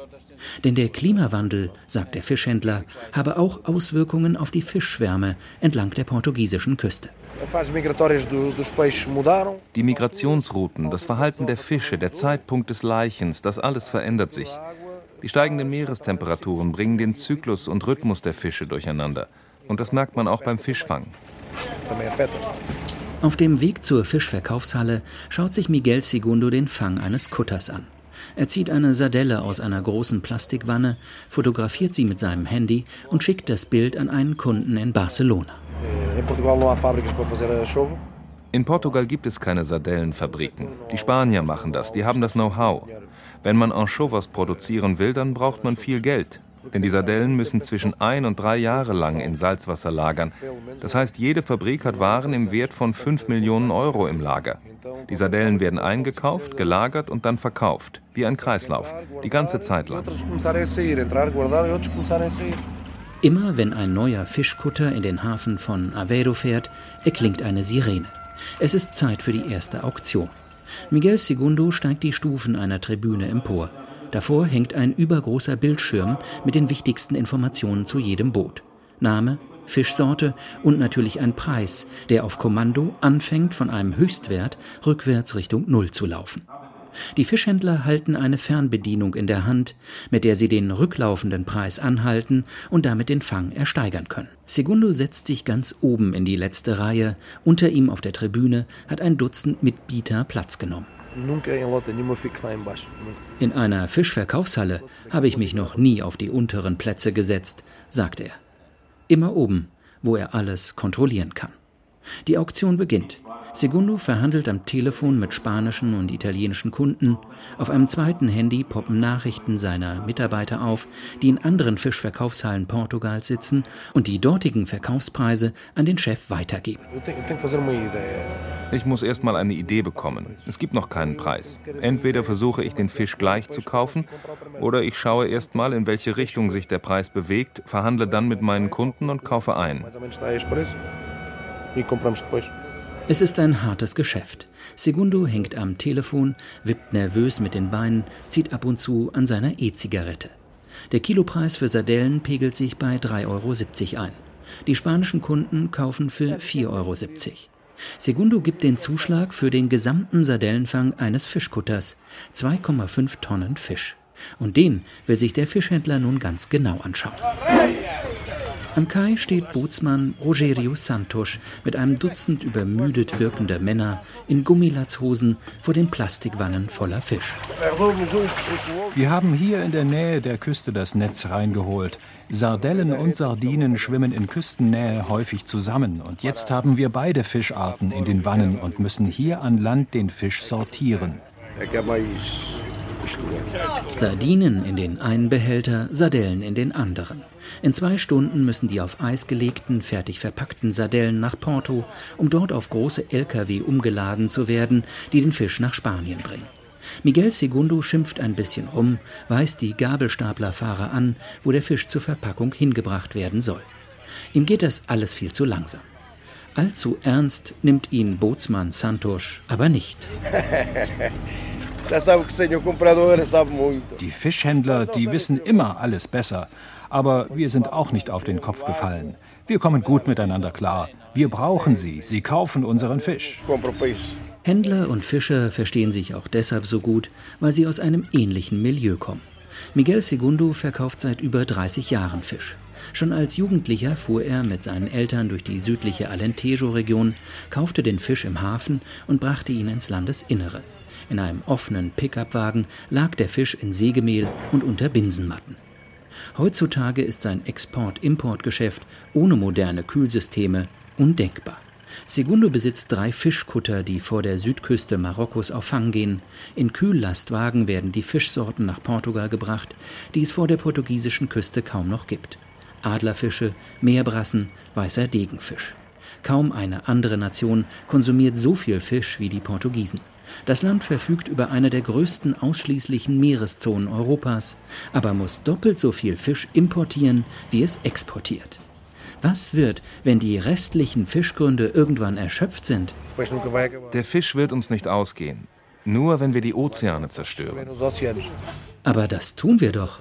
Denn der Klimawandel, sagt der Fischhändler, habe auch Auswirkungen auf die Fischschwärme entlang der portugiesischen Küste. Die Migrationsrouten, das Verhalten der Fische, der Zeitpunkt des Laichens, das alles verändert sich. Die steigenden Meerestemperaturen bringen den Zyklus und Rhythmus der Fische durcheinander. Und das merkt man auch beim Fischfang. Auf dem Weg zur Fischverkaufshalle schaut sich Miguel Segundo den Fang eines Kutters an. Er zieht eine Sardelle aus einer großen Plastikwanne, fotografiert sie mit seinem Handy und schickt das Bild an einen Kunden in Barcelona. In Portugal gibt es keine Sardellenfabriken. Die Spanier machen das, die haben das Know-how. Wenn man Anchovas produzieren will, dann braucht man viel Geld. Denn die Sardellen müssen zwischen ein und drei Jahre lang in Salzwasser lagern. Das heißt, jede Fabrik hat Waren im Wert von 5 Millionen Euro im Lager. Die Sardellen werden eingekauft, gelagert und dann verkauft. Wie ein Kreislauf. Die ganze Zeit lang. Immer wenn ein neuer Fischkutter in den Hafen von Aveiro fährt, erklingt eine Sirene. Es ist Zeit für die erste Auktion. Miguel Segundo steigt die Stufen einer Tribüne empor. Davor hängt ein übergroßer Bildschirm mit den wichtigsten Informationen zu jedem Boot. Name, Fischsorte und natürlich ein Preis, der auf Kommando anfängt, von einem Höchstwert rückwärts Richtung Null zu laufen. Die Fischhändler halten eine Fernbedienung in der Hand, mit der sie den rücklaufenden Preis anhalten und damit den Fang ersteigern können. Segundo setzt sich ganz oben in die letzte Reihe. Unter ihm auf der Tribüne hat ein Dutzend Mitbieter Platz genommen. In einer Fischverkaufshalle habe ich mich noch nie auf die unteren Plätze gesetzt, sagt er. Immer oben, wo er alles kontrollieren kann. Die Auktion beginnt. Segundo verhandelt am Telefon mit spanischen und italienischen Kunden. Auf einem zweiten Handy poppen Nachrichten seiner Mitarbeiter auf, die in anderen Fischverkaufshallen Portugals sitzen und die dortigen Verkaufspreise an den Chef weitergeben. Ich muss erst mal eine Idee bekommen. Es gibt noch keinen Preis. Entweder versuche ich den Fisch gleich zu kaufen oder ich schaue erst mal, in welche Richtung sich der Preis bewegt, verhandle dann mit meinen Kunden und kaufe ein. Es ist ein hartes Geschäft. Segundo hängt am Telefon, wippt nervös mit den Beinen, zieht ab und zu an seiner E-Zigarette. Der Kilopreis für Sardellen pegelt sich bei 3,70 Euro ein. Die spanischen Kunden kaufen für 4,70 Euro. Segundo gibt den Zuschlag für den gesamten Sardellenfang eines Fischkutters, 2,5 Tonnen Fisch. Und den will sich der Fischhändler nun ganz genau anschauen. Am Kai steht Bootsmann Rogerio Santos mit einem Dutzend übermüdet wirkender Männer in Gummilatzhosen vor den Plastikwannen voller Fisch. Wir haben hier in der Nähe der Küste das Netz reingeholt. Sardellen und Sardinen schwimmen in Küstennähe häufig zusammen. Und jetzt haben wir beide Fischarten in den Wannen und müssen hier an Land den Fisch sortieren. Sardinen in den einen Behälter, Sardellen in den anderen. In zwei Stunden müssen die auf Eis gelegten, fertig verpackten Sardellen nach Porto, um dort auf große Lkw umgeladen zu werden, die den Fisch nach Spanien bringen. Miguel Segundo schimpft ein bisschen rum, weist die Gabelstaplerfahrer an, wo der Fisch zur Verpackung hingebracht werden soll. Ihm geht das alles viel zu langsam. Allzu ernst nimmt ihn Bootsmann Santos aber nicht. <laughs> Die Fischhändler, die wissen immer alles besser. Aber wir sind auch nicht auf den Kopf gefallen. Wir kommen gut miteinander klar. Wir brauchen sie. Sie kaufen unseren Fisch. Händler und Fischer verstehen sich auch deshalb so gut, weil sie aus einem ähnlichen Milieu kommen. Miguel Segundo verkauft seit über 30 Jahren Fisch. Schon als Jugendlicher fuhr er mit seinen Eltern durch die südliche Alentejo-Region, kaufte den Fisch im Hafen und brachte ihn ins Landesinnere. In einem offenen Pickupwagen lag der Fisch in Sägemehl und unter Binsenmatten. Heutzutage ist sein Export-Import-Geschäft ohne moderne Kühlsysteme undenkbar. Segundo besitzt drei Fischkutter, die vor der Südküste Marokkos auf Fang gehen. In Kühllastwagen werden die Fischsorten nach Portugal gebracht, die es vor der portugiesischen Küste kaum noch gibt. Adlerfische, Meerbrassen, weißer Degenfisch. Kaum eine andere Nation konsumiert so viel Fisch wie die Portugiesen. Das Land verfügt über eine der größten ausschließlichen Meereszonen Europas, aber muss doppelt so viel Fisch importieren, wie es exportiert. Was wird, wenn die restlichen Fischgründe irgendwann erschöpft sind? Der Fisch wird uns nicht ausgehen. Nur wenn wir die Ozeane zerstören. Aber das tun wir doch.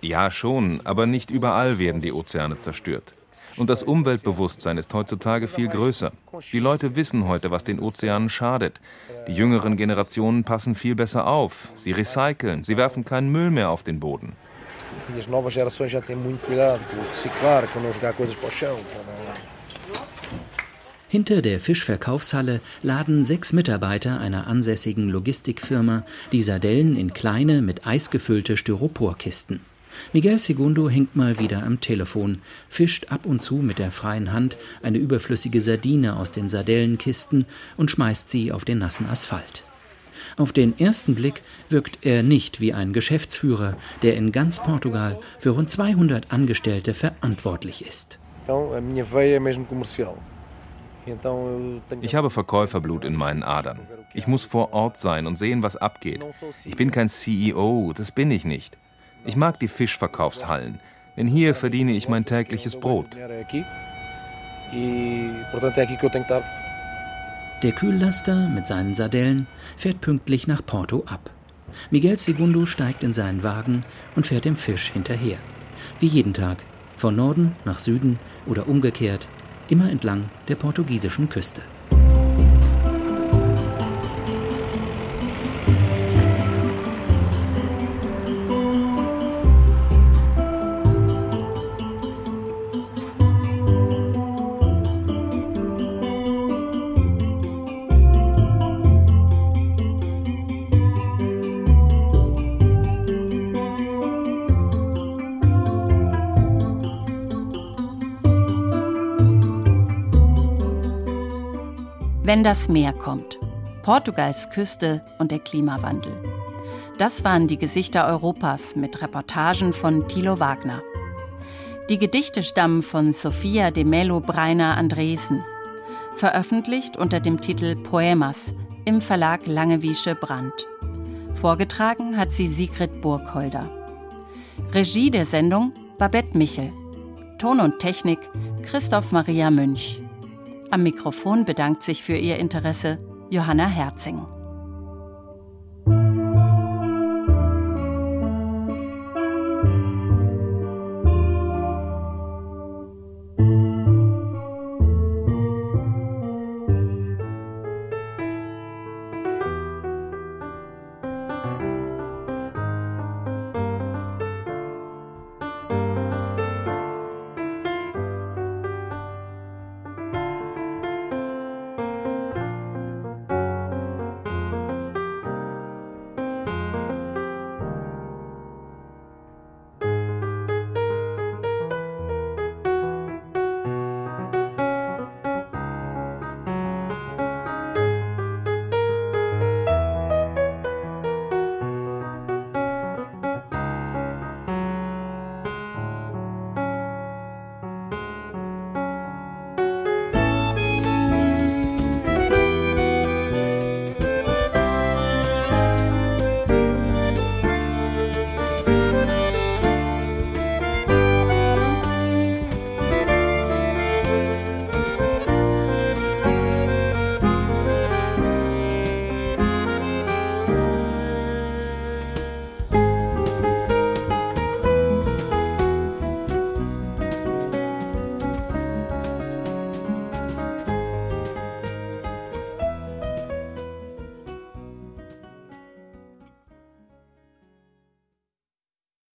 Ja, schon, aber nicht überall werden die Ozeane zerstört. Und das Umweltbewusstsein ist heutzutage viel größer. Die Leute wissen heute, was den Ozeanen schadet. Die jüngeren Generationen passen viel besser auf. Sie recyceln, sie werfen keinen Müll mehr auf den Boden. Hinter der Fischverkaufshalle laden sechs Mitarbeiter einer ansässigen Logistikfirma die Sardellen in kleine, mit Eis gefüllte Styroporkisten. Miguel Segundo hängt mal wieder am Telefon, fischt ab und zu mit der freien Hand eine überflüssige Sardine aus den Sardellenkisten und schmeißt sie auf den nassen Asphalt. Auf den ersten Blick wirkt er nicht wie ein Geschäftsführer, der in ganz Portugal für rund 200 Angestellte verantwortlich ist. Ich habe Verkäuferblut in meinen Adern. Ich muss vor Ort sein und sehen, was abgeht. Ich bin kein CEO, das bin ich nicht. Ich mag die Fischverkaufshallen, denn hier verdiene ich mein tägliches Brot. Der Kühllaster mit seinen Sardellen fährt pünktlich nach Porto ab. Miguel Segundo steigt in seinen Wagen und fährt dem Fisch hinterher. Wie jeden Tag, von Norden nach Süden oder umgekehrt, immer entlang der portugiesischen Küste. Wenn das Meer kommt. Portugals Küste und der Klimawandel. Das waren die Gesichter Europas mit Reportagen von Thilo Wagner. Die Gedichte stammen von Sophia de Mello Breiner Andresen. Veröffentlicht unter dem Titel Poemas im Verlag Langewiesche Brandt. Vorgetragen hat sie Sigrid Burgholder. Regie der Sendung Babette Michel. Ton und Technik Christoph Maria Münch. Am Mikrofon bedankt sich für Ihr Interesse Johanna Herzing.